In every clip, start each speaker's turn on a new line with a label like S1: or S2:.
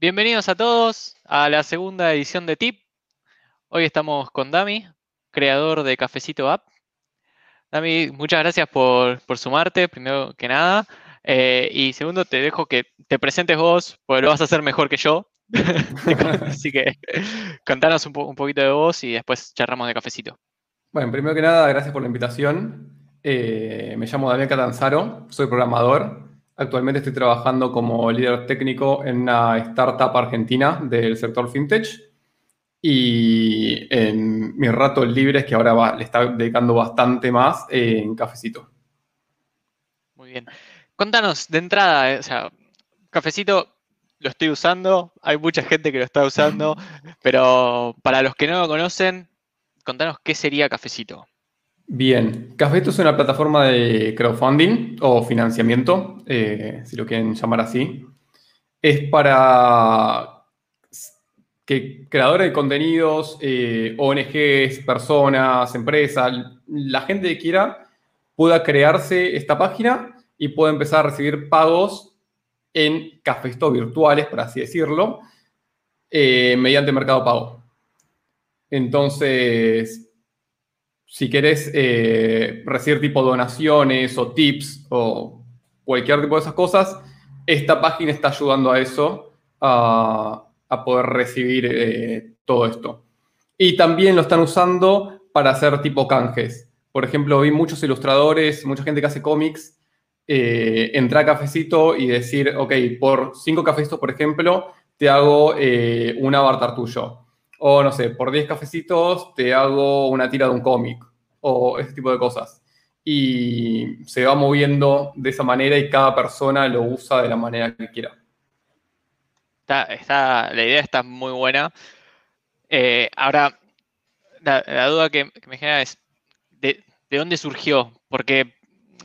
S1: Bienvenidos a todos a la segunda edición de TIP. Hoy estamos con Dami, creador de Cafecito App. Dami, muchas gracias por, sumarte, primero que nada. Eh, y segundo, te dejo que te presentes vos, porque lo vas a hacer mejor que yo. Así que contanos un, un, poquito de vos y después charlamos de cafecito.
S2: Bueno, primero que nada, gracias por la invitación. Eh, me llamo Daniel Catanzaro, soy programador. Actualmente estoy trabajando como líder técnico en una startup argentina del sector fintech. Y en mis ratos libres, que ahora le está dedicando bastante más en cafecito.
S1: Muy bien. Contanos de entrada, eh, o sea, cafecito lo estoy usando, hay mucha gente que lo está usando, pero para los que no lo conocen, contanos qué sería cafecito.
S2: Bien, Cafecito es una plataforma de crowdfunding o financiamiento, eh, si lo quieren llamar así. Es para que creadores de contenidos, eh, ONGs, personas, empresas, la gente que quiera pueda crearse esta página y pueda empezar a recibir pagos en cafecitos virtuales, por así decirlo, eh, mediante Mercado Pago. Entonces, si querés eh, recibir tipo donaciones o tips o cualquier tipo de esas cosas, esta página está ayudando a eso, a, poder recibir eh, todo esto. Y también lo están usando para hacer tipo canjes. Por ejemplo, vi muchos ilustradores, mucha gente que hace cómics, eh, entrar a cafecito y decir, ok, por cinco cafecitos, por ejemplo, te hago un avatar tuyo o no sé, por 10 cafecitos te hago una tira de un cómic o ese tipo de cosas. Y se va moviendo de esa manera y cada persona lo usa de la manera que quiera.
S1: Está, la idea está muy buena. Eh, ahora, la, duda que, me genera es, ¿de, dónde surgió? Porque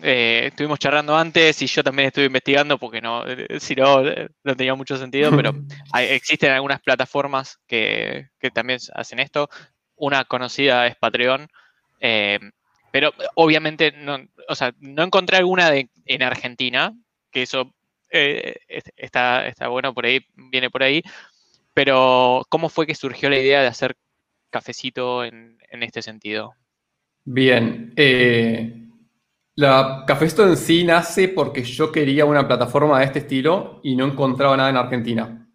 S1: eh, estuvimos charlando antes y yo también estuve investigando porque no, eh, si no, eh, no tenía mucho sentido, pero existen algunas plataformas que, también hacen esto. Una conocida es Patreon, pero obviamente no, o sea, no encontré alguna de, en Argentina, que eso está, está bueno por ahí, viene por ahí, pero ¿cómo fue que surgió la idea de hacer cafecito en, en este sentido?
S2: Bien, la Cafesto en sí nace porque yo quería una plataforma de este estilo y no encontraba nada en Argentina.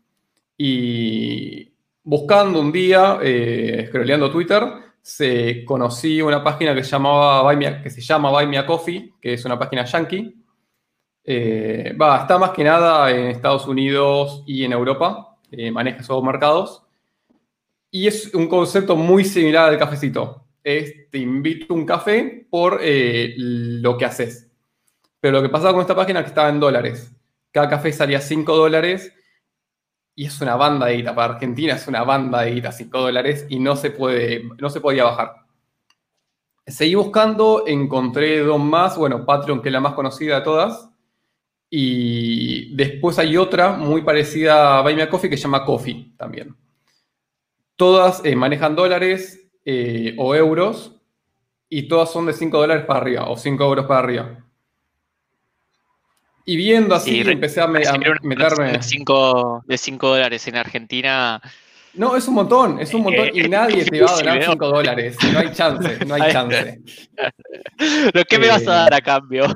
S2: Y buscando un día, eh, Twitter, se conocí una página que, se llama Buy Me a Coffee, que es una página yankee. Eh, está más que nada en Estados Unidos y en Europa, eh, maneja esos mercados. Y es un concepto muy similar al cafecito es te invito a un café por eh, lo que haces. Pero lo que pasaba con esta página es que estaba en dólares. Cada café salía 5 dólares y es una banda de guita. Para Argentina es una banda de guita, 5 dólares y no se, puede, no se podía bajar. Seguí buscando, encontré dos más. Bueno, Patreon, que es la más conocida de todas. Y después hay otra muy parecida a Buy Me Coffee que se llama Coffee también. Todas eh, manejan dólares, eh, o euros y todas son de 5 dólares para arriba o 5 euros para arriba. Y viendo así, empecé a, meterme.
S1: De 5 de cinco dólares en Argentina.
S2: No, es un montón, es un montón y nadie te va a donar 5 dólares. No hay chance, no hay chance.
S1: ¿Lo que me vas a dar a cambio?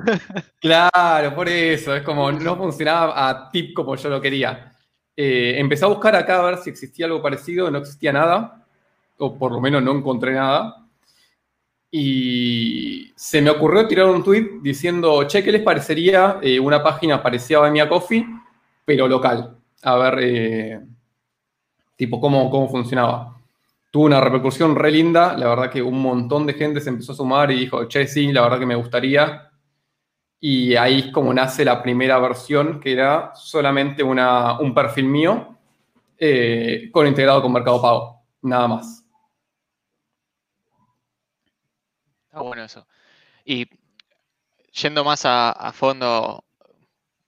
S2: Claro, por eso, es como no funcionaba a tip como yo lo quería. Eh, empecé a buscar acá a ver si existía algo parecido, no existía nada o por lo menos no encontré nada. Y se me ocurrió tirar un tweet diciendo, che, ¿qué les parecería eh, una página parecida a Mia Coffee, pero local? A ver, eh, tipo, cómo, cómo funcionaba. Tuvo una repercusión re linda, la verdad que un montón de gente se empezó a sumar y dijo, che, sí, la verdad que me gustaría. Y ahí es como nace la primera versión, que era solamente una, un perfil mío eh, con integrado con Mercado Pago, nada más.
S1: Está bueno eso. Y yendo más a, fondo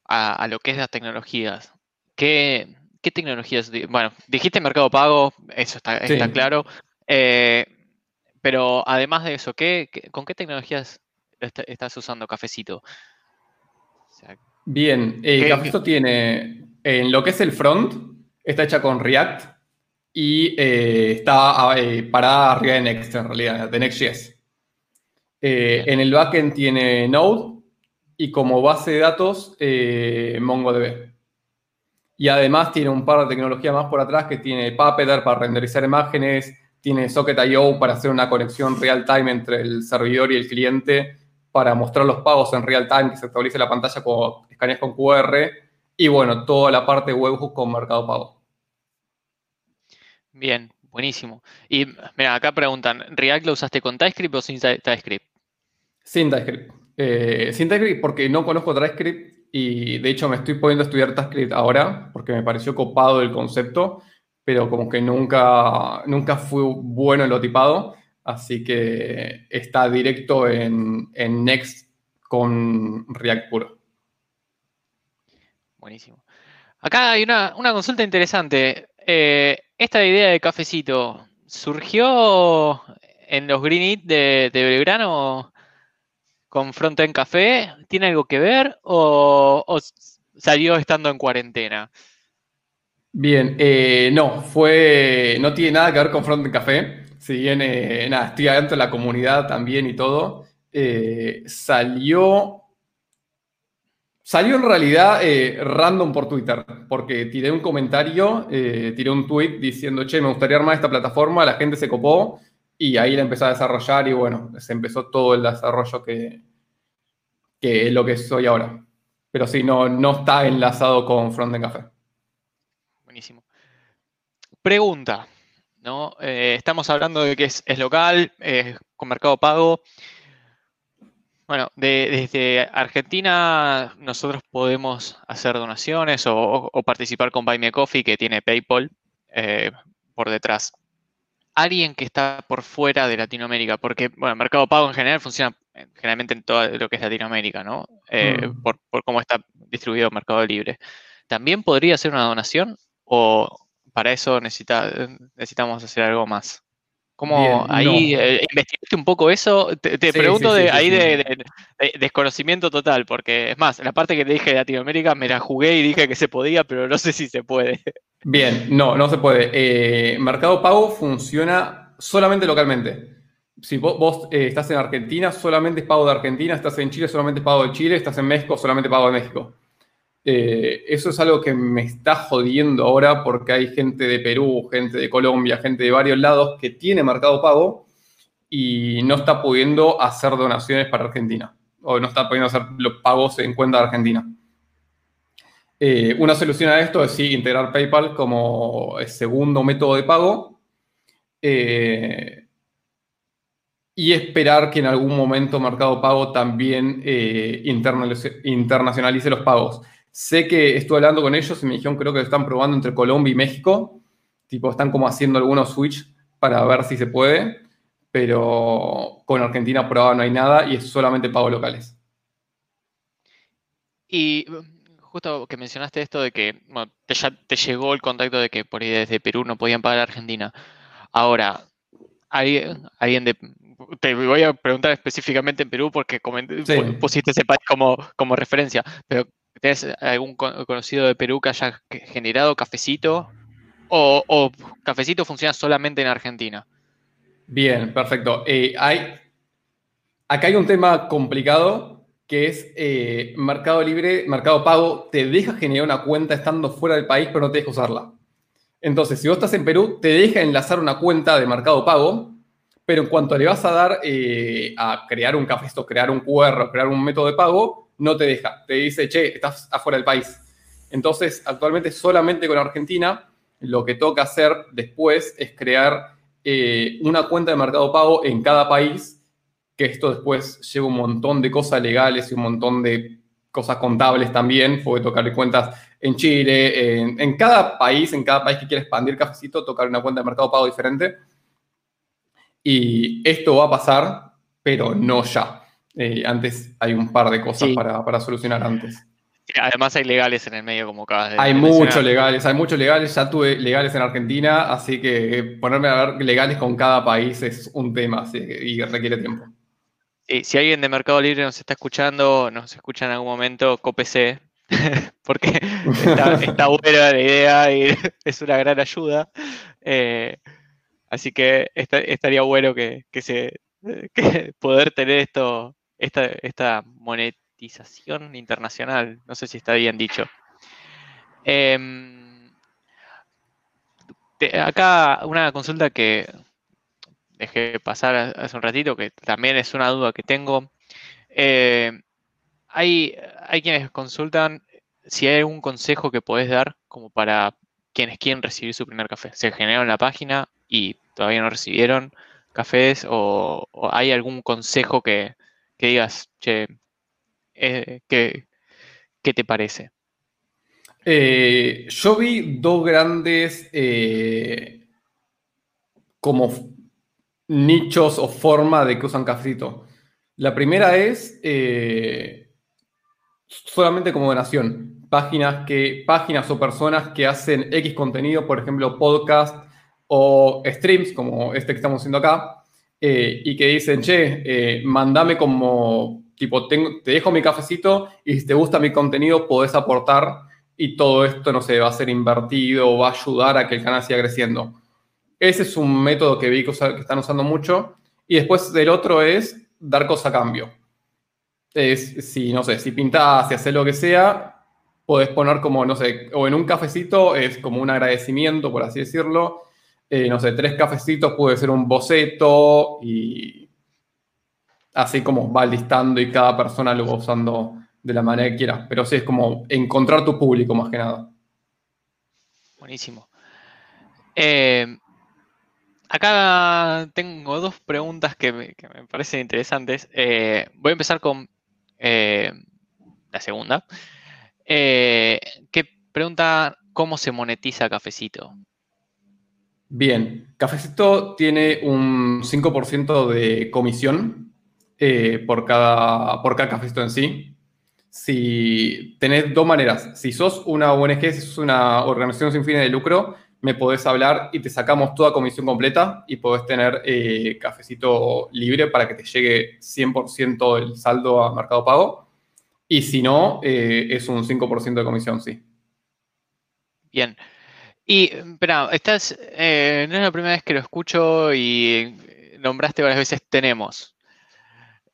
S1: a, lo que es las tecnologías, ¿qué, tecnologías? Bueno, dijiste Mercado Pago, eso está, claro. Eh, pero además de eso, ¿qué, con qué tecnologías estás usando Cafecito?
S2: Bien, eh, Cafecito tiene en lo que es el front, está hecha con React y eh, está eh, parada arriba de Next, en realidad, de Next.js. Eh, en el backend tiene Node y como base de datos MongoDB. Y además tiene un par de tecnologías más por atrás que tiene Puppeteer para renderizar imágenes, tiene Socket.io para hacer una conexión real time entre el servidor y el cliente para mostrar los pagos en real time, que se actualice la pantalla con escaneas con QR y bueno, toda la parte webhook con Mercado Pago.
S1: Bien, buenísimo. Y mira, acá preguntan, ¿React lo usaste con TypeScript o sin TypeScript?
S2: Sin TypeScript. Eh, sin TypeScript porque no conozco TypeScript y de hecho me estoy poniendo a estudiar TypeScript ahora porque me pareció copado el concepto, pero como que nunca, nunca fui bueno en lo tipado, así que está directo en, Next con React puro.
S1: Buenísimo. Acá hay una, una consulta interesante. Eh, esta idea de cafecito surgió en los Green Eat de, Belgrano con Frontend Café. ¿Tiene algo que ver o, salió estando en cuarentena?
S2: Bien, eh, no, fue, no tiene nada que ver con Frontend Café. Si bien, eh, nada, estoy adentro de la comunidad también y todo. salió Salió en realidad eh, random por Twitter, porque tiré un comentario, eh, tiré un tweet diciendo, che, me gustaría armar esta plataforma, la gente se copó y ahí la empezó a desarrollar y bueno, se empezó todo el desarrollo que, que es lo que soy ahora. Pero sí, no, no está enlazado con Frontend Café.
S1: Buenísimo. Pregunta, ¿no? Eh, estamos hablando de que es, es local, con mercado pago. Bueno, desde Argentina nosotros podemos hacer donaciones o, participar con Buy Me Coffee, que tiene PayPal eh, por detrás. Alguien que está por fuera de Latinoamérica, porque, bueno, el mercado pago en general funciona generalmente en todo lo que es Latinoamérica, ¿no? Eh, mm. por, cómo está distribuido el mercado libre. ¿También podría hacer una donación o para eso necesitamos hacer algo más? ¿Cómo ahí eh, investigaste un poco eso? Te, pregunto de ahí de, desconocimiento total, porque es más, la parte que te dije de Latinoamérica me la jugué y dije que se podía, pero no sé si se puede.
S2: Bien, no, no se puede. Eh, Mercado Pago funciona solamente localmente. Si vos, eh, estás en Argentina, solamente es pago de Argentina, estás en Chile, solamente es pago de Chile, estás en México, solamente pago de México. Eh, eso es algo que me está jodiendo ahora porque hay gente de Perú, gente de Colombia, gente de varios lados que tiene mercado pago y no está pudiendo hacer donaciones para Argentina o no está pudiendo hacer los pagos en cuenta de Argentina. Eh, una solución a esto es sí integrar PayPal como segundo método de pago eh, y esperar que en algún momento Mercado Pago también internacionalice los pagos. Sé que estuve hablando con ellos y me dijeron creo que lo están probando entre Colombia y México. Tipo, están como haciendo algunos switch para ver si se puede. Pero con Argentina probado no hay nada y es solamente pagos locales.
S1: Y justo que mencionaste esto de que te, ya te llegó el contacto de que por ahí desde Perú no podían pagar a Argentina. Ahora, alguien, alguien de, te voy a preguntar específicamente en Perú porque pusiste ese país como, como referencia, pero ¿Tienes algún conocido de Perú que haya generado cafecito? ¿O, cafecito funciona solamente en Argentina?
S2: Bien, perfecto. Eh, hay, acá hay un tema complicado que es eh, Mercado Libre, Mercado Pago, te deja generar una cuenta estando fuera del país, pero no te deja usarla. Entonces, si vos estás en Perú, te deja enlazar una cuenta de Mercado Pago, pero en cuanto le vas a dar eh, a crear un cafecito, crear un QR, crear un método de pago, no te deja. Te dice, che, estás afuera del país. Entonces, actualmente solamente con Argentina, lo que toca hacer después es crear eh, una cuenta de mercado pago en cada país, que esto después lleva un montón de cosas legales y un montón de cosas contables también, puede tocarle cuentas en Chile, en, en, cada país, en cada país que quiera expandir cafecito, tocar una cuenta de mercado pago diferente. Y esto va a pasar, pero no ya. Eh, antes hay un par de cosas para, solucionar antes.
S1: Además hay legales en el medio, como acabas
S2: de Hay muchos legales, hay muchos legales. Ya tuve legales en Argentina, así que ponerme a ver legales con cada país es un tema y requiere tiempo.
S1: si alguien de Mercado Libre nos está escuchando, nos escucha en algún momento, cópese, porque está, buena la idea y es una gran ayuda. Eh, así que estaría bueno que, se poder tener esto, esta, esta monetización internacional. No sé si está bien dicho. Em, acá una consulta que dejé pasar hace un ratito, que también es una duda que tengo. Eh, hay, hay quienes consultan si hay algún consejo que podés dar como para quienes quieren recibir su primer café. Se generaron la página y todavía no recibieron cafés o, hay algún consejo que, digas, che, eh, ¿qué, te parece?
S2: Eh, yo vi dos grandes como nichos o forma de que usan cafecito. La primera es eh, solamente como donación. Páginas, que, páginas o personas que hacen X contenido, por ejemplo, podcast o streams, como este que estamos haciendo acá, eh, y que dicen, che, eh, mandame como, tipo, te dejo mi cafecito y si te gusta mi contenido, podés aportar y todo esto, no sé, va a ser invertido o va a ayudar a que el canal siga creciendo. Ese es un método que vi que, están usando mucho. Y después del otro es dar cosa a cambio. Es, si, no sé, si pintas, si haces lo que sea, podés poner como, no sé, o en un cafecito es como un agradecimiento, por así decirlo. Eh, no sé, tres cafecitos puede ser un boceto y así como va listando y cada persona lo va usando de la manera que quiera. Pero sí, es como encontrar tu público más que nada.
S1: Buenísimo. Eh, acá tengo dos preguntas que me, parecen interesantes. Eh, voy a empezar con la segunda. ¿Qué pregunta cómo se monetiza Cafecito?
S2: Bien, Cafecito tiene un 5% de comisión por, cada, por cada cafecito en sí. Si tenés dos maneras, si sos una ONG, si sos una organización sin fines de lucro, me podés hablar y te sacamos toda comisión completa y podés tener eh, cafecito libre para que te llegue 100% el saldo a Mercado Pago. Y si no, eh, es un 5% de comisión, sí.
S1: Bien. Y, espera, estás, eh, no es la primera vez que lo escucho y nombraste varias veces tenemos.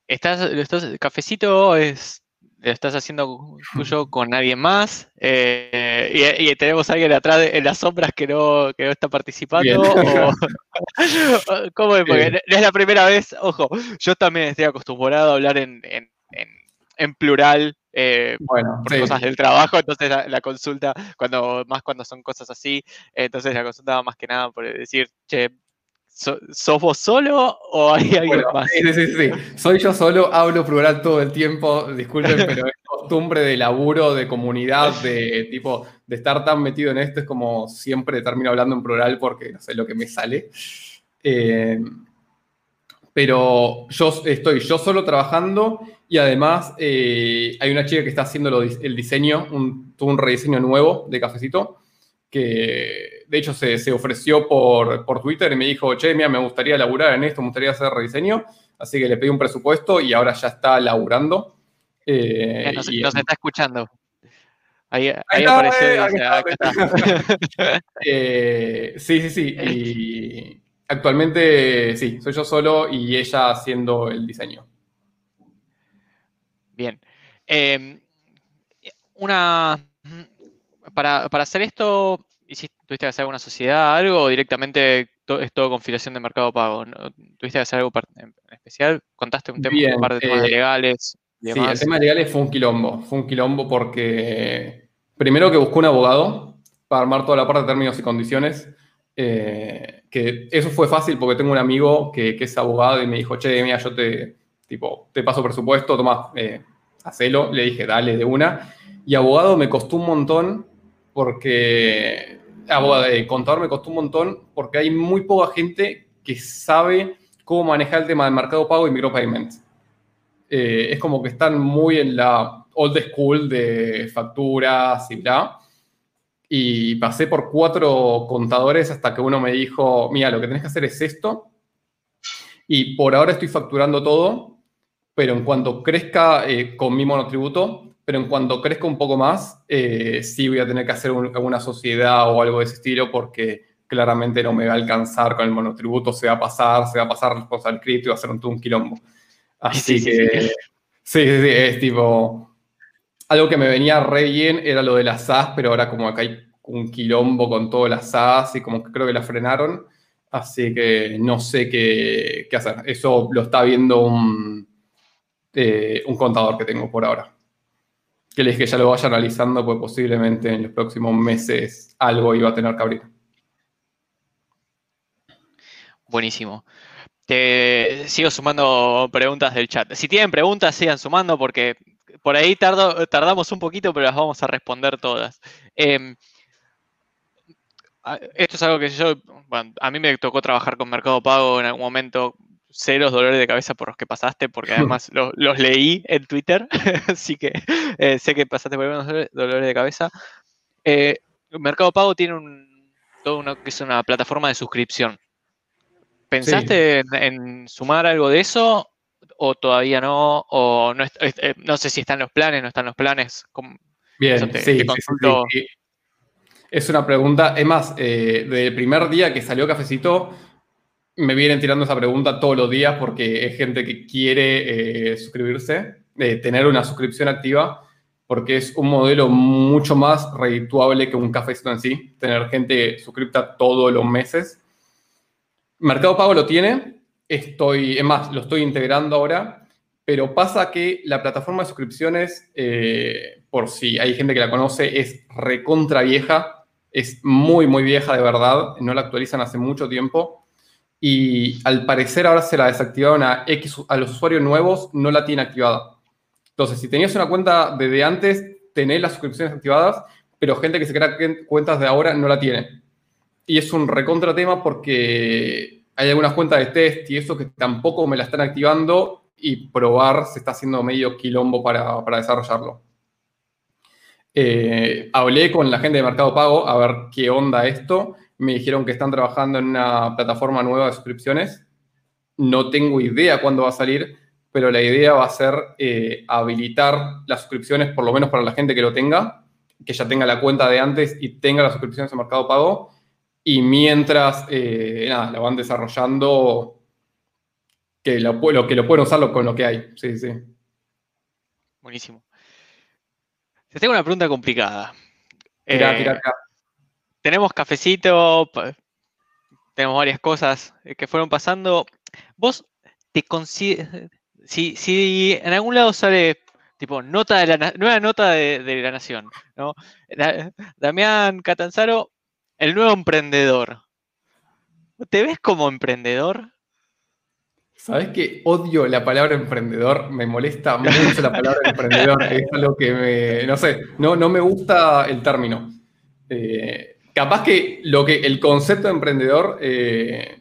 S1: Estás, estás, cafecito es lo estás haciendo tuyo con nadie más eh, y, tenemos a alguien atrás en las sombras que no, que no está participando. ¿Cómo es? Porque no es la primera vez, ojo, yo también estoy acostumbrado a hablar en, plural eh, por cosas del trabajo, entonces la, consulta, cuando más cuando son cosas así, entonces la consulta más que nada por decir, che, ¿Sos vos solo o hay alguien más?
S2: Sí, sí, sí. Soy yo solo, hablo plural todo el tiempo, disculpen, pero es costumbre de laburo, de comunidad, de tipo, de estar tan metido en esto, es como siempre termino hablando en plural porque no sé lo que me sale. Eh, pero yo estoy yo solo trabajando y además eh, hay una chica que está haciendo el diseño, un, un rediseño nuevo de cafecito que de hecho se, ofreció por, Twitter y me dijo, che, mira, me gustaría laburar en esto, me gustaría hacer rediseño, así que le pedí un presupuesto y ahora ya está laburando.
S1: Eh, nos, está escuchando. Ahí, aparece.
S2: sí, sí, sí. Y actualmente sí, soy yo solo y ella haciendo el diseño.
S1: Bien. Em, una para, hacer esto, ¿tuviste que hacer alguna sociedad, algo, o directamente es todo configuración de mercado pago? ¿Tuviste que hacer algo en especial? ¿Contaste un, tema, un par de temas
S2: eh, legales? Sí, el tema legales fue un quilombo. Fue un quilombo porque primero que buscó un abogado para armar toda la parte de términos y condiciones. Eh, que eso fue fácil porque tengo un amigo que, es abogado y me dijo, che, mira, yo te, tipo, te paso presupuesto, toma, eh, hacelo. Le dije, dale, de una. Y abogado me costó un montón porque abogado de contador me costó un montón porque hay muy poca gente que sabe cómo manejar el tema del mercado pago y micropayments. Eh, es como que están muy en la old school de facturas y bla. Y pasé por cuatro contadores hasta que uno me dijo, mira, lo que tenés que hacer es esto. Y por ahora estoy facturando todo, pero en cuanto crezca eh, con mi monotributo, pero en cuanto crezca un poco más, eh, sí voy a tener que hacer alguna sociedad o algo de ese estilo porque claramente no me va a alcanzar con el monotributo, se va a pasar, se va a pasar responsable cripto y va a ser un, un quilombo. Así que, sí, sí, sí, es tipo, algo que me venía re bien era lo de las SAS, pero ahora como acá hay un quilombo con todas las SAS y como que creo que la frenaron, así que no sé qué, hacer. Eso lo está viendo un, eh, un contador que tengo por ahora. Que les que ya lo vaya analizando, pues posiblemente en los próximos meses algo iba a tener que abrir.
S1: Buenísimo. Te sigo sumando preguntas del chat. Si tienen preguntas, sigan sumando porque por ahí tardamos un poquito, pero las vamos a responder todas. Em, esto es algo que yo, bueno, a mí me tocó trabajar con Mercado Pago en algún momento ceros dolores de cabeza por los que pasaste, porque además los leí en Twitter, así que eh, sé que pasaste por unos dolores de cabeza. Eh, Mercado Pago tiene un, todo una, que es una plataforma de suscripción. ¿Pensaste en, sumar algo de eso o todavía no? O no, eh, no sé si están los planes, no están los planes.
S2: Bien, sí, Es una pregunta, es más, desde el primer día que salió Cafecito, me vienen tirando esa pregunta todos los días porque es gente que quiere eh, suscribirse, eh, tener una suscripción activa, porque es un modelo mucho más redituable que un cafecito en sí, tener gente suscripta todos los meses. Mercado Pago lo tiene, estoy, es más, lo estoy integrando ahora, pero pasa que la plataforma de suscripciones, eh, por si hay gente que la conoce, es recontra vieja, es muy, muy vieja de verdad, no la actualizan hace mucho tiempo y al parecer ahora se la desactivaron a a los usuarios nuevos no la tiene activada. Entonces, si tenías una cuenta desde antes, tenés las suscripciones activadas, pero gente que se crea cuentas de ahora no la tiene. Y es un recontra tema porque hay algunas cuentas de test y eso que tampoco me la están activando y probar se está haciendo medio quilombo para, para desarrollarlo. Eh, hablé con la gente de Mercado Pago a ver qué onda esto me dijeron que están trabajando en una plataforma nueva de suscripciones. No tengo idea cuándo va a salir, pero la idea va a ser eh, habilitar las suscripciones, por lo menos para la gente que lo tenga, que ya tenga la cuenta de antes y tenga las suscripciones en Mercado Pago. Y mientras eh, nada, la van desarrollando, que lo, que lo pueden usar con lo que hay. Sí, sí.
S1: Buenísimo. Te tengo una pregunta complicada.
S2: Mirá, eh,
S1: tenemos cafecito, tenemos varias cosas eh, que fueron pasando. Vos te consideras, si, en algún lado sale tipo nota de la nueva nota de, la nación, ¿no? Damián Catanzaro, el nuevo emprendedor. ¿Te ves como emprendedor?
S2: Sabes que odio la palabra emprendedor, me molesta mucho la palabra emprendedor, es algo que me, no sé, no, no me gusta el término. Eh, capaz que lo que el concepto de emprendedor. Eh,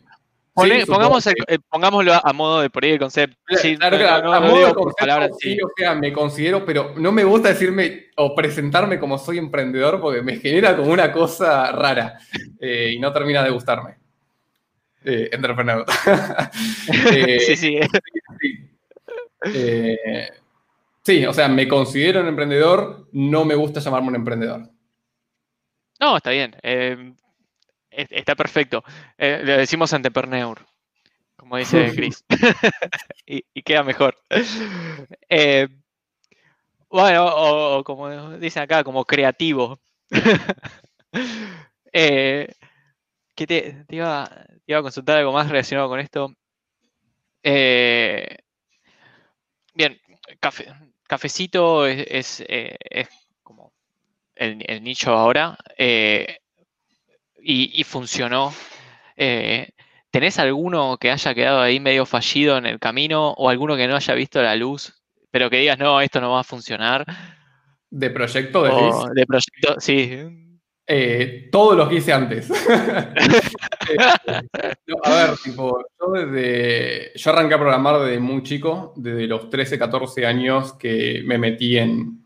S1: pongamos pongámoslo a, modo de por ahí el concepto.
S2: Sí, claro, claro, a modo de concepto, sí, o sea, me considero, pero no me gusta decirme o presentarme como soy emprendedor porque me genera como una cosa rara eh, y no termina de gustarme. Eh, entrepreneur.
S1: Eh, sí, sí.
S2: sí, o sea, me considero un emprendedor, no me gusta llamarme un emprendedor.
S1: No, está bien. Está perfecto. Eh, le decimos anteperneur, como dice Chris. y, queda mejor. Eh, bueno, o, como dicen acá, como creativo. eh, ¿qué te, iba, a consultar algo más relacionado con esto? Eh, bien, cafecito es, es el, nicho ahora eh, y, funcionó. Eh, ¿Tenés alguno que haya quedado ahí medio fallido en el camino o alguno que no haya visto la luz, pero que digas, no, esto no va a funcionar?
S2: ¿De proyecto?
S1: De, de proyecto, sí.
S2: Eh, todos los que hice antes. a ver, tipo, yo desde. Yo arranqué a programar desde muy chico, desde los 13, 14 años que me metí en,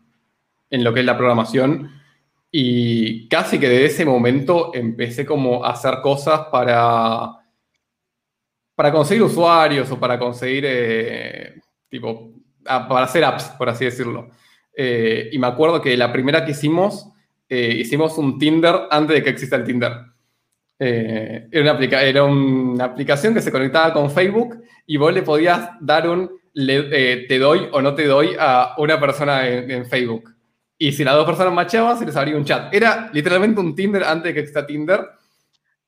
S2: en lo que es la programación. Y casi que desde ese momento empecé como a hacer cosas para, para conseguir usuarios o para conseguir, eh, tipo, para hacer apps, por así decirlo. Eh, y me acuerdo que la primera que hicimos, eh, hicimos un Tinder antes de que exista el Tinder. Era, una aplicación que se conectaba con Facebook y vos le podías dar un te doy o no te doy a una persona en, Facebook. Y si las dos personas machaban, se les abría un chat. Era literalmente un Tinder antes de que exista Tinder.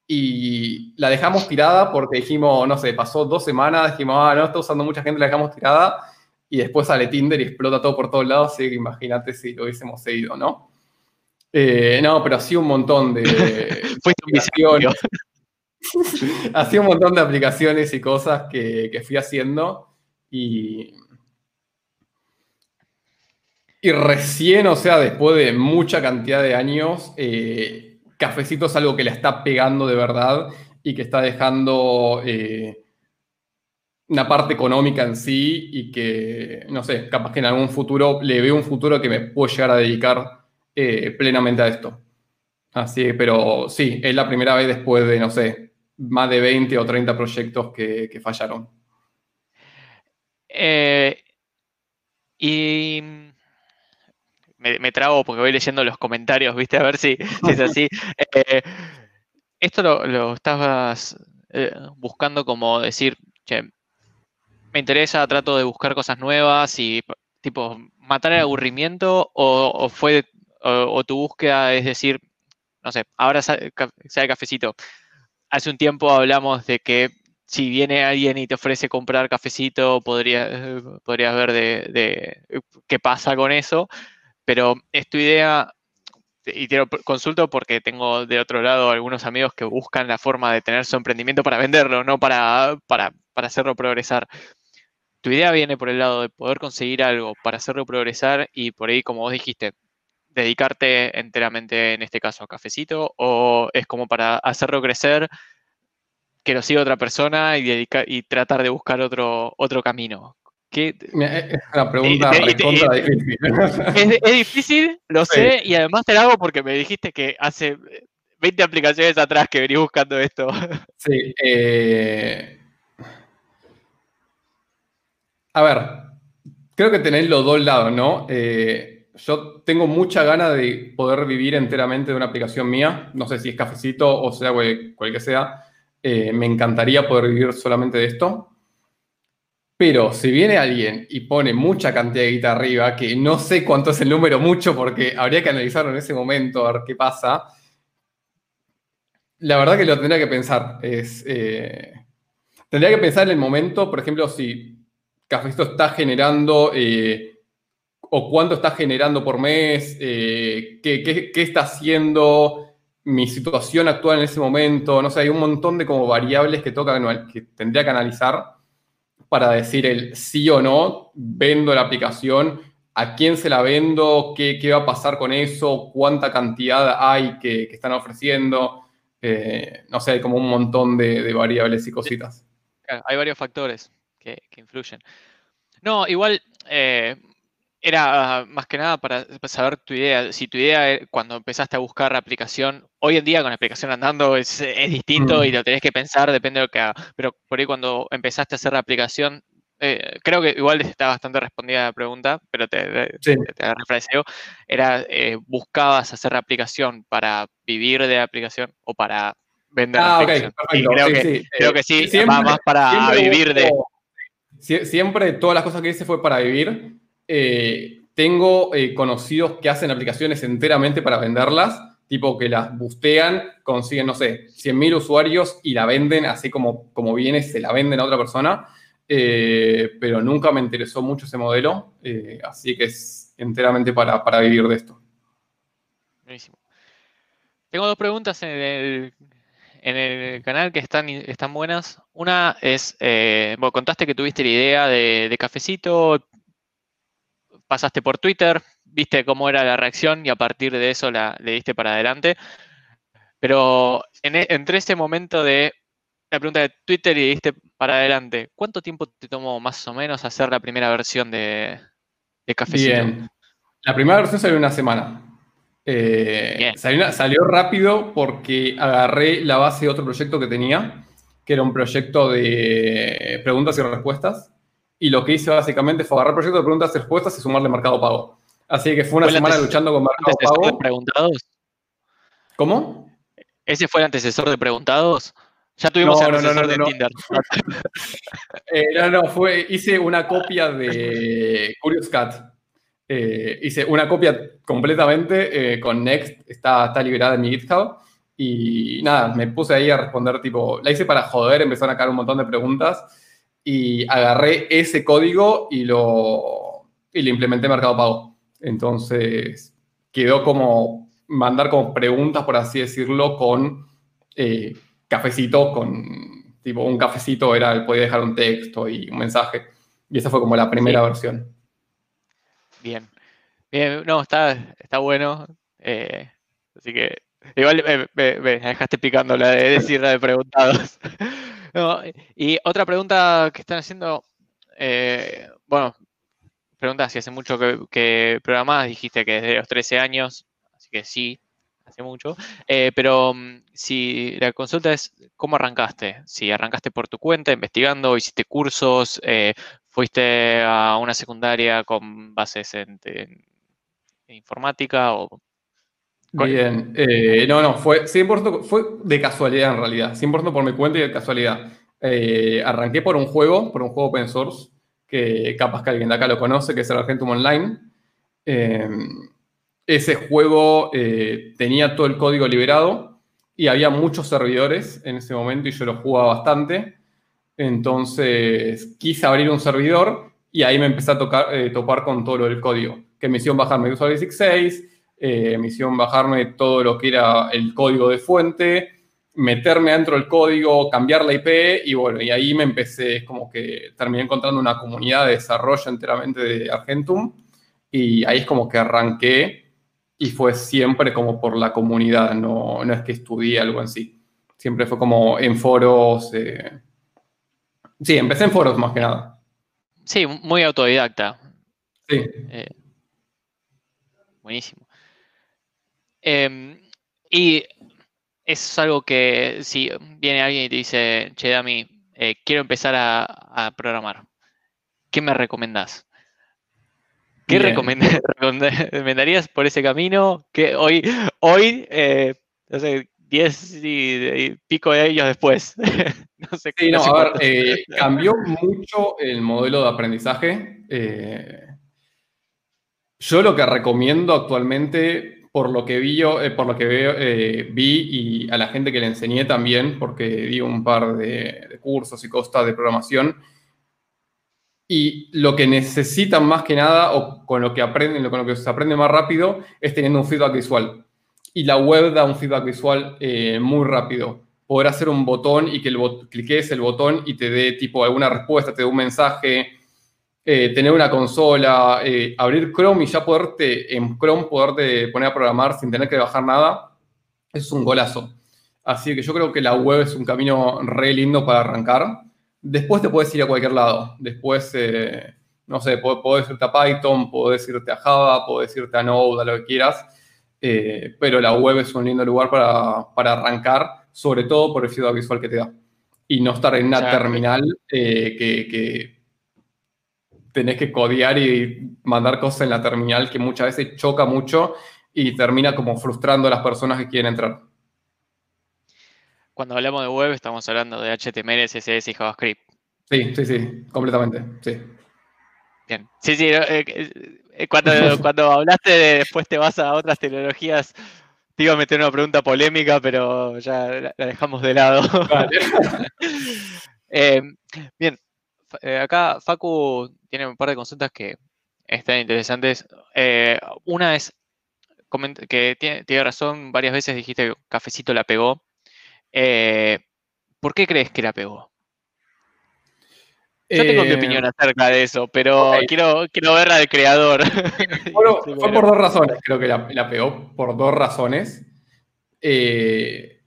S2: Y la dejamos tirada porque dijimos, no sé, pasó dos semanas, dijimos, ah, no, está usando mucha gente, la dejamos tirada y después sale Tinder y explota todo por todos lados, así que imagínate si lo hubiésemos seguido, ¿no? Eh, no, pero hacía un montón de aplicaciones. hacía un montón de aplicaciones y cosas que, fui haciendo y, y recién, o sea, después de mucha cantidad de años, eh, Cafecito es algo que le está pegando de verdad y que está dejando... Eh, una parte económica en sí y que, no sé, capaz que en algún futuro le veo un futuro que me puedo llegar a dedicar eh, plenamente a esto. Así, pero sí, es la primera vez después de, no sé, más de 20 o 30 proyectos que, fallaron.
S1: Eh, y me, trago porque voy leyendo los comentarios, ¿viste? A ver si, es así. Eh, esto lo, estabas buscando como decir, che, me interesa, trato de buscar cosas nuevas y tipo matar el aburrimiento o, fue o, tu búsqueda es decir, no sé, ahora sale, cafecito. Hace un tiempo hablamos de que si viene alguien y te ofrece comprar cafecito, podría, podrías ver de, qué pasa con eso, pero es tu idea, y te lo consulto porque tengo de otro lado algunos amigos que buscan la forma de tener su emprendimiento para venderlo, no para, para, para hacerlo progresar tu idea viene por el lado de poder conseguir algo para hacerlo progresar y por ahí, como vos dijiste, dedicarte enteramente, en este caso, a cafecito, o es como para hacerlo crecer, que lo siga otra persona y, dedicar, y tratar de buscar otro, otro camino.
S2: Es una pregunta difícil.
S1: Es, difícil, lo sé, y además te lo hago porque me dijiste que hace 20 aplicaciones atrás que venís buscando esto.
S2: Sí, eh, a ver, creo que tenéis los dos lados, ¿no? Eh, yo tengo mucha gana de poder vivir enteramente de una aplicación mía. No sé si es cafecito o sea cual que sea. Eh, me encantaría poder vivir solamente de esto. Pero si viene alguien y pone mucha cantidad de guita arriba, que no sé cuánto es el número mucho porque habría que analizarlo en ese momento, a ver qué pasa. La verdad que lo tendría que pensar. Es, eh, tendría que pensar en el momento, por ejemplo, si Cafecito está generando eh, o cuánto está generando por mes, eh, qué, está haciendo, mi situación actual en ese momento, no sé, hay un montón de como variables que, toca, que tendría que analizar para decir el sí o no, vendo la aplicación, a quién se la vendo, qué, va a pasar con eso, cuánta cantidad hay que, están ofreciendo, eh, no sé, hay como un montón de variables y cositas.
S1: Hay varios factores que, influyen. No, igual eh, era más que nada para saber tu idea. Si tu idea eh, cuando empezaste a buscar la aplicación, hoy en día con la aplicación andando es, distinto y mm. lo tenés que pensar, depende de lo que haga. Pero por ahí cuando empezaste a hacer la aplicación, eh, creo que igual está bastante respondida la pregunta, pero te, sí. Era, ¿buscabas hacer la aplicación para vivir de la aplicación o para vender la ah, aplicación? creo, que, creo, que, sí, va más para vivir de
S2: siempre todas las cosas que hice fue para vivir. Eh, tengo eh, conocidos que hacen aplicaciones enteramente para venderlas, tipo que las bustean, consiguen, no sé, 100.000 usuarios y la venden así como, como viene, se la venden a otra persona. Eh, pero nunca me interesó mucho ese modelo, así que es enteramente para, para vivir de esto.
S1: Buenísimo. Tengo dos preguntas en el en el canal que están, están buenas. Una es, eh, contaste que tuviste la idea de, cafecito, pasaste por Twitter, viste cómo era la reacción y a partir de eso la, le diste para adelante. Pero e, entre ese momento de la pregunta de Twitter y diste para adelante, ¿cuánto tiempo te tomó más o menos hacer la primera versión de, de Cafecito? Bien.
S2: La primera versión salió una semana. Eh, salió, rápido porque agarré la base de otro proyecto que tenía, que era un proyecto de preguntas y respuestas. Y lo que hice básicamente fue agarrar el proyecto de preguntas y respuestas y sumarle mercado pago. Así que fue una semana luchando con Mercado Pago.
S1: De preguntados?
S2: ¿Cómo?
S1: ¿Ese fue el antecesor de preguntados? Ya tuvimos el antecesor de Tinder.
S2: Eh, no, no, fue, hice una copia de Curious Cat. Eh, hice una copia completamente eh, con Next, está, está liberada en mi GitHub. Y nada, me puse ahí a responder, tipo, la hice para joder, empezaron a caer un montón de preguntas y agarré ese código y lo, y lo implementé en Mercado Pago. Entonces, quedó como mandar como preguntas, por así decirlo, con eh, cafecito, con tipo un cafecito era, podía dejar un texto y un mensaje. Y esa fue como la primera versión.
S1: Bien. Bien, no, está, está bueno. Eh, así que igual me, dejaste picando la de decir la de preguntados. y otra pregunta que están haciendo, eh, bueno, pregunta si hace mucho que, que programás, dijiste que desde los 13 años, así que sí, hace mucho. Eh, pero mm, si la consulta es cómo arrancaste, si arrancaste por tu cuenta, investigando, hiciste cursos, ¿Fuiste a una secundaria con bases en, informática o...?
S2: Bien, eh, no, no, fue 100% fue de casualidad en realidad, 100% por mi cuenta y de casualidad. Eh, arranqué por un juego, por un juego open source, que capaz que alguien de acá lo conoce, que es el Argentum Online. Eh, ese juego tenía todo el código liberado y había muchos servidores en ese momento y yo lo jugaba bastante. Entonces quise abrir un servidor y ahí me empecé a tocar, eh, topar con todo lo del código. Que me hicieron bajarme Visual Basic 6, eh, me hicieron bajarme todo lo que era el código de fuente, meterme dentro del código, cambiar la IP y bueno, y ahí me empecé, como que terminé encontrando una comunidad de desarrollo enteramente de Argentum y ahí es como que arranqué y fue siempre como por la comunidad, no, no es que estudié algo en sí. Siempre fue como en foros. Eh, Sí, empecé en foros más que nada.
S1: Sí, muy autodidacta.
S2: Sí. Eh,
S1: buenísimo. Em, y es algo que si viene alguien y te dice, che, Dami, eh, quiero empezar a, programar, ¿qué me recomendás? ¿Qué recomendarías por ese camino? Que hoy, hoy eh, no sé, 10 y, pico de ellos después.
S2: no sé sí, no, a ver, eh, cambió mucho el modelo de aprendizaje. Eh, yo lo que recomiendo actualmente, por lo que vi, eh, por lo que veo, vi y a la gente que le enseñé también, porque di un par de, cursos y cosas de programación, y lo que necesitan más que nada, o con lo que aprenden, con lo que se aprende más rápido, es teniendo un feedback visual y la web da un feedback visual eh, muy rápido. Poder hacer un botón y que el cliques el botón y te dé tipo alguna respuesta, te dé un mensaje, eh, tener una consola, eh, abrir Chrome y ya poderte en Chrome poderte poner a programar sin tener que bajar nada, es un golazo. Así que yo creo que la web es un camino re lindo para arrancar. Después te puedes ir a cualquier lado. Después, no sé, puedes irte a Python, puedes irte a Java, puedes irte a Node, a lo que quieras eh, pero la web es un lindo lugar para, arrancar, sobre todo por el feedback visual que te da. Y no estar en una terminal eh, que, tenés que codear y mandar cosas en la terminal que muchas veces choca mucho y termina como frustrando a las personas que quieren entrar.
S1: Cuando hablamos de web estamos hablando de HTML, CSS y JavaScript.
S2: Sí, sí, sí, completamente, sí.
S1: Bien. Sí, sí, eh, eh, cuando, cuando hablaste de después te vas a otras tecnologías, te iba a meter una pregunta polémica, pero ya la, dejamos de lado. Eh, bien, acá Facu tiene un par de consultas que están interesantes. una es que tiene, tiene, razón, varias veces dijiste que Cafecito la pegó. ¿Por qué crees que la pegó? Yo tengo mi opinión eh, acerca de eso, pero quiero, quiero ver del creador.
S2: Bueno, fue por dos razones, creo que la, pegó por dos razones. Eh,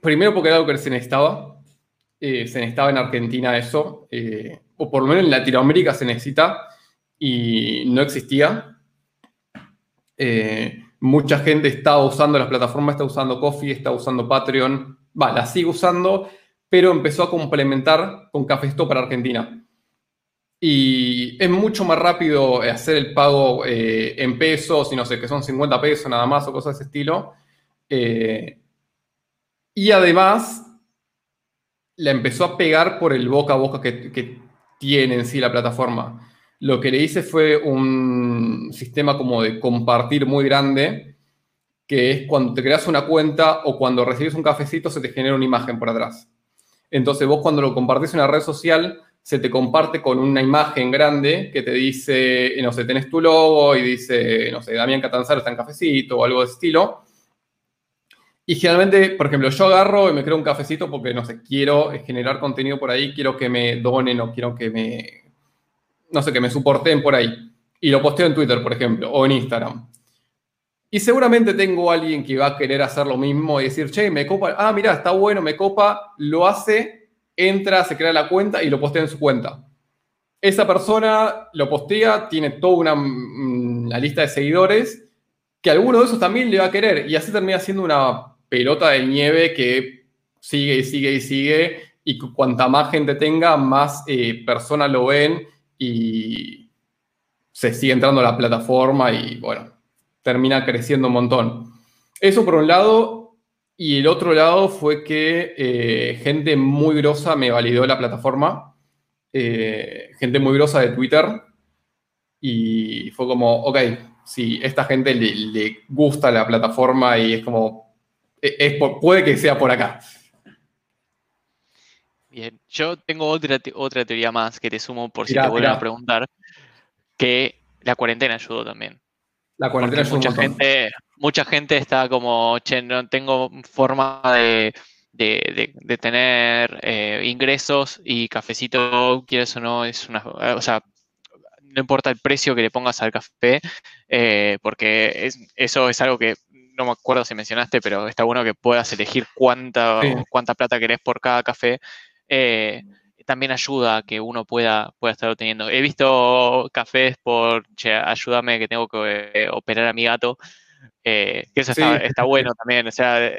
S2: primero porque era algo que se necesitaba. Eh, se necesitaba en Argentina eso, o por lo menos en Latinoamérica se necesita y no existía. mucha gente estaba usando las plataformas, está usando Coffee, está usando Patreon, va, la sigue usando, pero empezó a complementar con Cafesto para Argentina. Y es mucho más rápido hacer el pago eh, en pesos, y no sé, que son 50 pesos nada más o cosas de ese estilo. Eh, y además, la empezó a pegar por el boca a boca que tiene en sí la plataforma. Lo que le hice fue un sistema como de compartir muy grande, que es cuando te creas una cuenta o cuando recibes un cafecito se te genera una imagen por atrás. Entonces vos cuando lo compartís en una red social, se te comparte con una imagen grande que te dice, no sé, tenés tu logo y dice, no sé, Damián Catanzaro está en cafecito o algo de estilo. Y generalmente, por ejemplo, yo agarro y me creo un cafecito porque, no sé, quiero generar contenido por ahí, quiero que me donen o quiero que me no sé, que me soporten por ahí. Y lo posteo en Twitter, por ejemplo, o en Instagram. Y seguramente tengo alguien que va a querer hacer lo mismo y decir, che, me copa, ah, mira, está bueno, me copa, lo hace, entra, se crea la cuenta y lo postea en su cuenta. Esa persona lo postea, tiene toda una, una lista de seguidores que alguno de esos también le va a querer. Y así termina siendo una pelota de nieve que sigue y sigue y sigue. Y cuanta más gente tenga, más eh, personas lo ven y se sigue entrando a la plataforma y bueno, termina creciendo un montón. Eso por un lado, y el otro lado fue que eh, gente muy grosa me validó la plataforma, eh, gente muy grosa de Twitter, y fue como, ok, si esta gente le, gusta la plataforma y es como, e, puede que sea por acá.
S1: Bien, yo tengo otra, otra teoría más que te sumo por si te vuelven a preguntar, que la cuarentena ayudó también.
S2: La cuarentena ayudó
S1: mucha gente, mucha gente está como, che, no tengo forma de, tener eh, ingresos y cafecito, quieres o no, es una, o sea, no importa el precio que le pongas al café, eh, porque eso es algo que no me acuerdo si mencionaste, pero está bueno que puedas elegir cuánta, cuánta plata querés por cada café. Eh, también ayuda a que uno pueda, pueda estar obteniendo. He visto cafés por, che, ayúdame que tengo que eh, operar a mi gato, eh, que eso está, bueno también, o sea,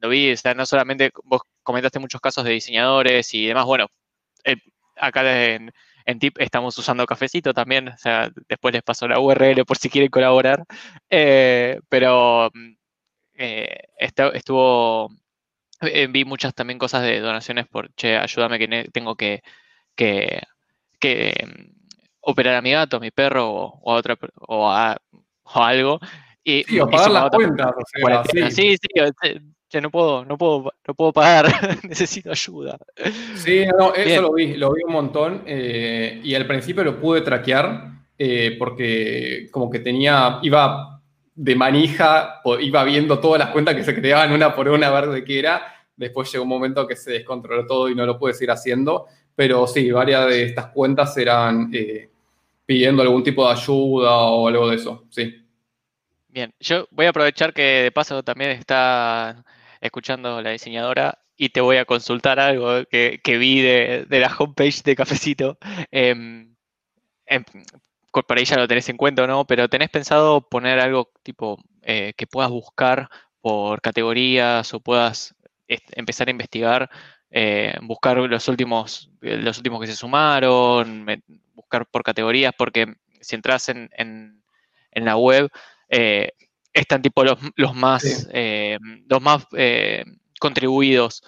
S1: lo, vi, o sea, no solamente vos comentaste muchos casos de diseñadores y demás, bueno, acá en, en Tip estamos usando cafecito también, o sea, después les paso la URL por si quieren colaborar, pero mm, estuvo eh, vi muchas también cosas de donaciones por, che, ayúdame que tengo que, que, mm, operar a mi gato, a mi perro o, a otra o a, o algo.
S2: Y, sí, o pagar las cuentas.
S1: sí, sí, sí no puedo, no puedo, no puedo pagar, necesito ayuda.
S2: Sí, no, eso lo vi, lo vi un montón eh, y al principio lo pude traquear eh, porque como que tenía, iba de manija, iba viendo todas las cuentas que se creaban una por una a ver de qué era. Después llegó un momento que se descontroló todo y no lo pude seguir haciendo. Pero sí, varias de estas cuentas eran eh, pidiendo algún tipo de ayuda o algo de eso, sí.
S1: Bien, yo voy a aprovechar que de paso también está escuchando la diseñadora y te voy a consultar algo que, vi de, la homepage de Cafecito. Eh, por ahí ya lo tenés en cuenta no, pero tenés pensado poner algo tipo eh, que puedas buscar por categorías o puedas empezar a investigar, eh, buscar los últimos, los últimos que se sumaron, buscar por categorías, porque si entras en, la web, eh, están tipo los, más, los más contribuidos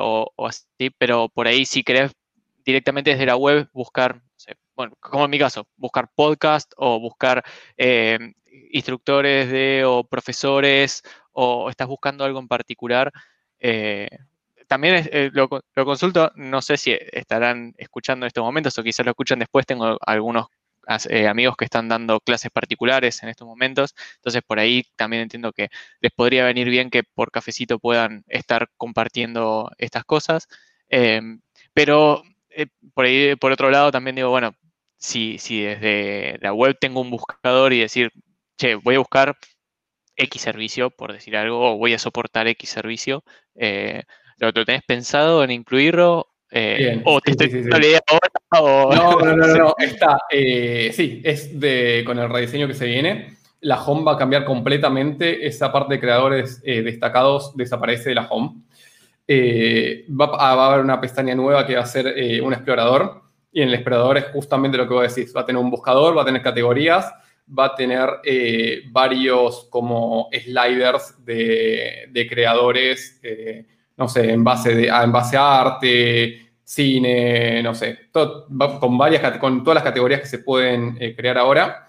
S1: o, o, así, pero por ahí si querés directamente desde la web buscar bueno, como en mi caso, buscar podcast o buscar eh, instructores de o profesores o estás buscando algo en particular. Eh, también eh, lo, consulto, no sé si estarán escuchando en estos momentos o quizás lo escuchan después, tengo algunos amigos que están dando clases particulares en estos momentos, entonces por ahí también entiendo que les podría venir bien que por cafecito puedan estar compartiendo estas cosas, pero por ahí, por otro lado, también digo, bueno, si, si desde la web tengo un buscador y decir, che, voy a buscar X servicio, por decir algo, o voy a soportar X servicio, eh, ¿lo, tenés pensado en incluirlo? Eh, ¿O te estoy
S2: sí, ahora? No, no, no, no, está. Eh, sí, es de, con el rediseño que se viene. La home va a cambiar completamente. Esa parte de creadores destacados desaparece de la home. Va, va, a haber una pestaña nueva que va a ser un explorador Y en el explorador es justamente lo que vos decís. Va a tener un buscador, va a tener categorías, va a tener eh, varios como sliders de, creadores, eh, no sé, en base, de, en base a arte, cine, no sé, con, varias, con todas las categorías que se pueden eh, crear ahora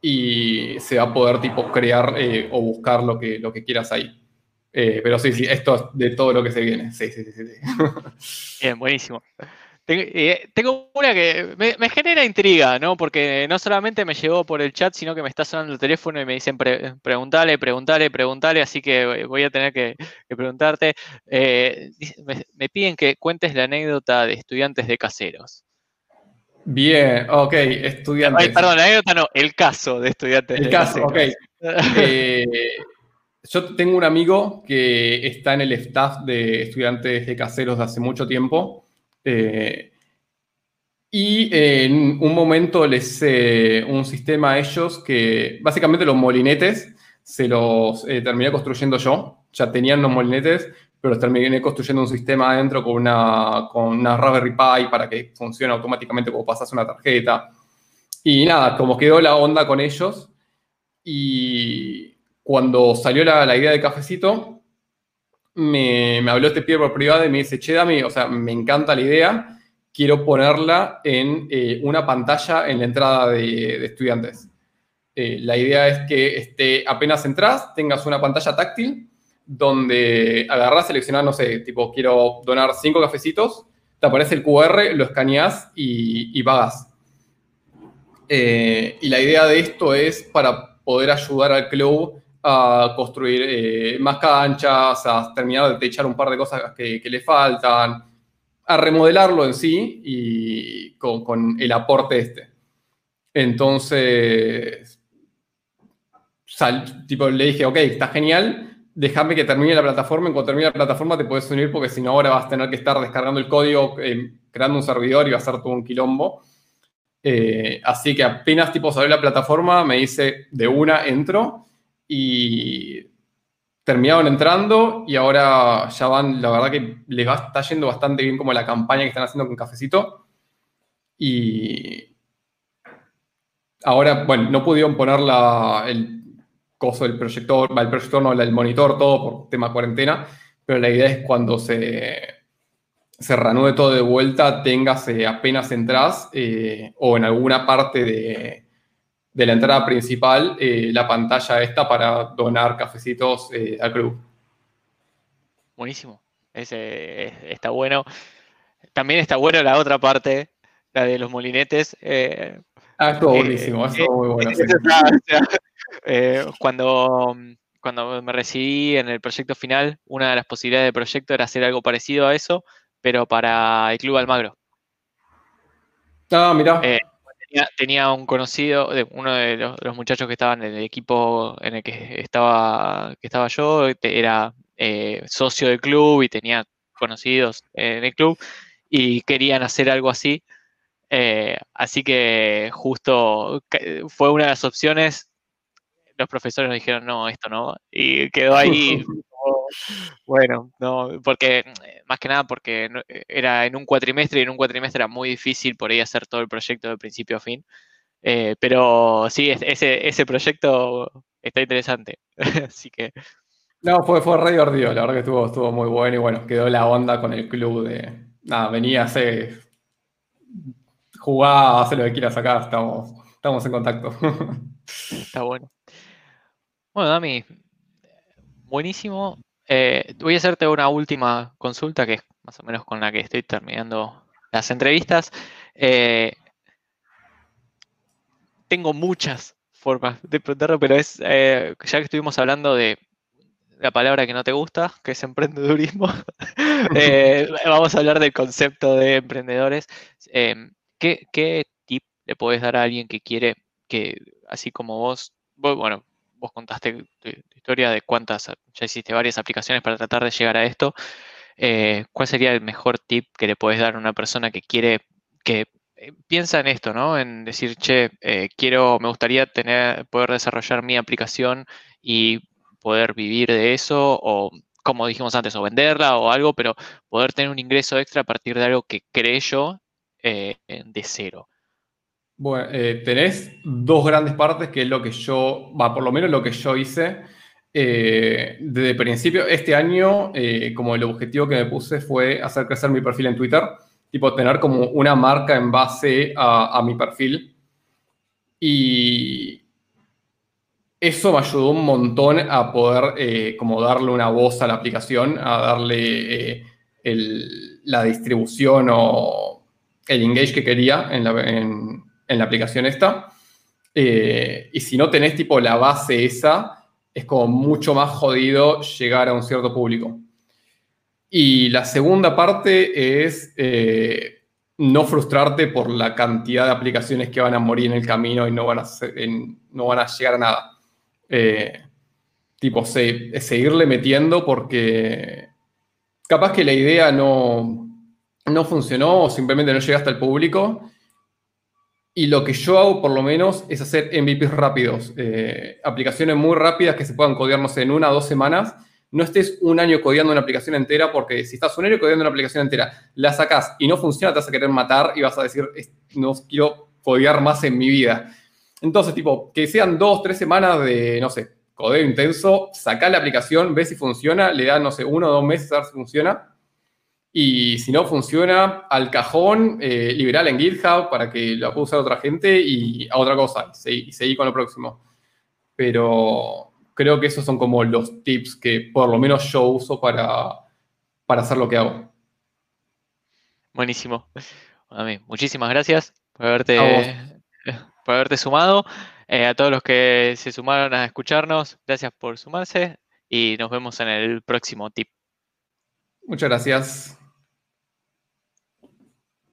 S2: y se va a poder tipo crear o buscar lo que, lo que quieras ahí. pero sí, sí, esto es de todo lo que se viene. Sí, sí, sí.
S1: sí. Bien, buenísimo. Eh, tengo una que me, genera intriga, ¿no? Porque no solamente me llegó por el chat, sino que me está sonando el teléfono y me dicen preguntale, preguntale, preguntale, así que voy a tener que, preguntarte. Eh, me, piden que cuentes la anécdota de estudiantes de caseros.
S2: Bien, ok, estudiantes.
S1: perdón, la anécdota no, el caso de estudiantes
S2: el caso, ok. Eh, yo tengo un amigo que está en el staff de estudiantes de caseros de hace mucho tiempo. Eh, y en un momento les eh, un sistema a ellos que básicamente los molinetes se los eh, terminé construyendo yo. Ya tenían los molinetes, pero los terminé construyendo un sistema adentro con una, con una Raspberry Pi para que funcione automáticamente como pasas una tarjeta. Y nada, como quedó la onda con ellos. Y cuando salió la, la idea de cafecito, me, habló este pibe por privado y me dice, che, Dami, o sea, me encanta la idea, quiero ponerla en eh, una pantalla en la entrada de, estudiantes. Eh, la idea es que esté, apenas entras, tengas una pantalla táctil donde agarras, seleccionas, no sé, tipo, quiero donar cinco cafecitos, te aparece el QR, lo escaneas y, y pagas. Eh, y la idea de esto es para poder ayudar al club a construir eh, más canchas, a terminar de techar un par de cosas que, le faltan, a remodelarlo en sí y con, el aporte este. Entonces, tipo, le dije, ok, está genial, déjame que termine la plataforma, en cuanto termine la plataforma te puedes unir porque si no ahora vas a tener que estar descargando el código, eh, creando un servidor y va a ser todo un quilombo. Eh, así que apenas tipo salió la plataforma, me dice de una entro y terminaron entrando y ahora ya van, la verdad que les va, está yendo bastante bien como la campaña que están haciendo con Cafecito. Y ahora, bueno, no pudieron poner el coso del proyector, el proyector no, el monitor, todo por tema cuarentena, pero la idea es cuando se, se reanude todo de vuelta, tengas apenas entras eh, o en alguna parte de, de la entrada principal eh, la pantalla esta para donar cafecitos eh, al club.
S1: Buenísimo, ese está bueno. También está bueno la otra parte, la de los molinetes.
S2: Eh, ah, estuvo buenísimo, estuvo muy bueno.
S1: cuando, cuando me recibí en el proyecto final, una de las posibilidades del proyecto era hacer algo parecido a eso, pero para el Club Almagro.
S2: Ah, mira
S1: tenía, un conocido, uno de los, muchachos que estaban en el equipo en el que estaba, que estaba yo, era eh, socio del club y tenía conocidos en el club y querían hacer algo así. Eh, así que justo fue una de las opciones. Los profesores nos dijeron, no, esto no. Y quedó ahí bueno, no, porque eh, más que nada porque era en un cuatrimestre y en un cuatrimestre era muy difícil por ahí hacer todo el proyecto de principio a fin. Eh, pero sí, ese, ese proyecto está interesante. Así que.
S2: No, fue, fue re divertido, la verdad que estuvo, estuvo muy bueno y bueno, quedó la onda con el club de. Nada, venía a hacer. Jugá, hacer lo que quieras acá, estamos, estamos en contacto.
S1: Está bueno. Bueno, Dami, buenísimo. Eh, voy a hacerte una última consulta, que es más o menos con la que estoy terminando las entrevistas. Eh, tengo muchas formas de preguntarlo, pero es, eh, ya que estuvimos hablando de la palabra que no te gusta, que es emprendedurismo, vamos a hablar del concepto de emprendedores. ¿qué, ¿qué, tip le puedes dar a alguien que quiere que, así como vos, bueno, vos contaste tu, historia de cuántas, ya hiciste varias aplicaciones para tratar de llegar a esto. Eh, ¿Cuál sería el mejor tip que le puedes dar a una persona que quiere, que eh, piensa en esto, ¿no? En decir, che, eh, quiero, me gustaría tener, poder desarrollar mi aplicación y poder vivir de eso, o como dijimos antes, o venderla o algo, pero poder tener un ingreso extra a partir de algo que cree yo de cero?
S2: Bueno, eh, tenés dos grandes partes, que es lo que yo, va, por lo menos lo que yo hice. Eh, desde el principio, este año, como el objetivo que me puse fue hacer crecer mi perfil en Twitter, tipo tener como una marca en base a, mi perfil. Y, eso me ayudó un montón a poder eh, como darle una voz a la aplicación, a darle eh, la distribución o el engage que quería en la, aplicación esta. Eh, y si no tenés tipo la base esa, es como mucho más jodido llegar a un cierto público. Y la segunda parte es no frustrarte por la cantidad de aplicaciones que van a morir en el camino y no van a, no van a llegar a nada. Eh, tipo, seguirle metiendo porque capaz que la idea no, no funcionó o simplemente no llega hasta el público. Y lo que yo hago, por lo menos, es hacer MVPs rápidos. Eh, aplicaciones muy rápidas que se puedan codear, en una o dos semanas. No estés un año codeando una aplicación entera, porque si estás un año codeando una aplicación entera, la sacas y no funciona, te vas a querer matar y vas a decir, no quiero codear más en mi vida. Entonces, tipo, que sean dos, tres semanas de, no sé, codeo intenso, sacar la aplicación, ve si funciona, le da, no sé, uno o dos meses a ver si funciona. Y si no funciona, al cajón, eh, liberal en GitHub para que la pueda usar otra gente y a otra cosa, y seguir con lo próximo. Pero creo que esos son como los tips que por lo menos yo uso para, para hacer lo que hago.
S1: Buenísimo. A mí, muchísimas gracias por haberte por haberte sumado. Eh, a todos los que se sumaron a escucharnos, gracias por sumarse y nos vemos en el próximo tip.
S2: Muchas gracias.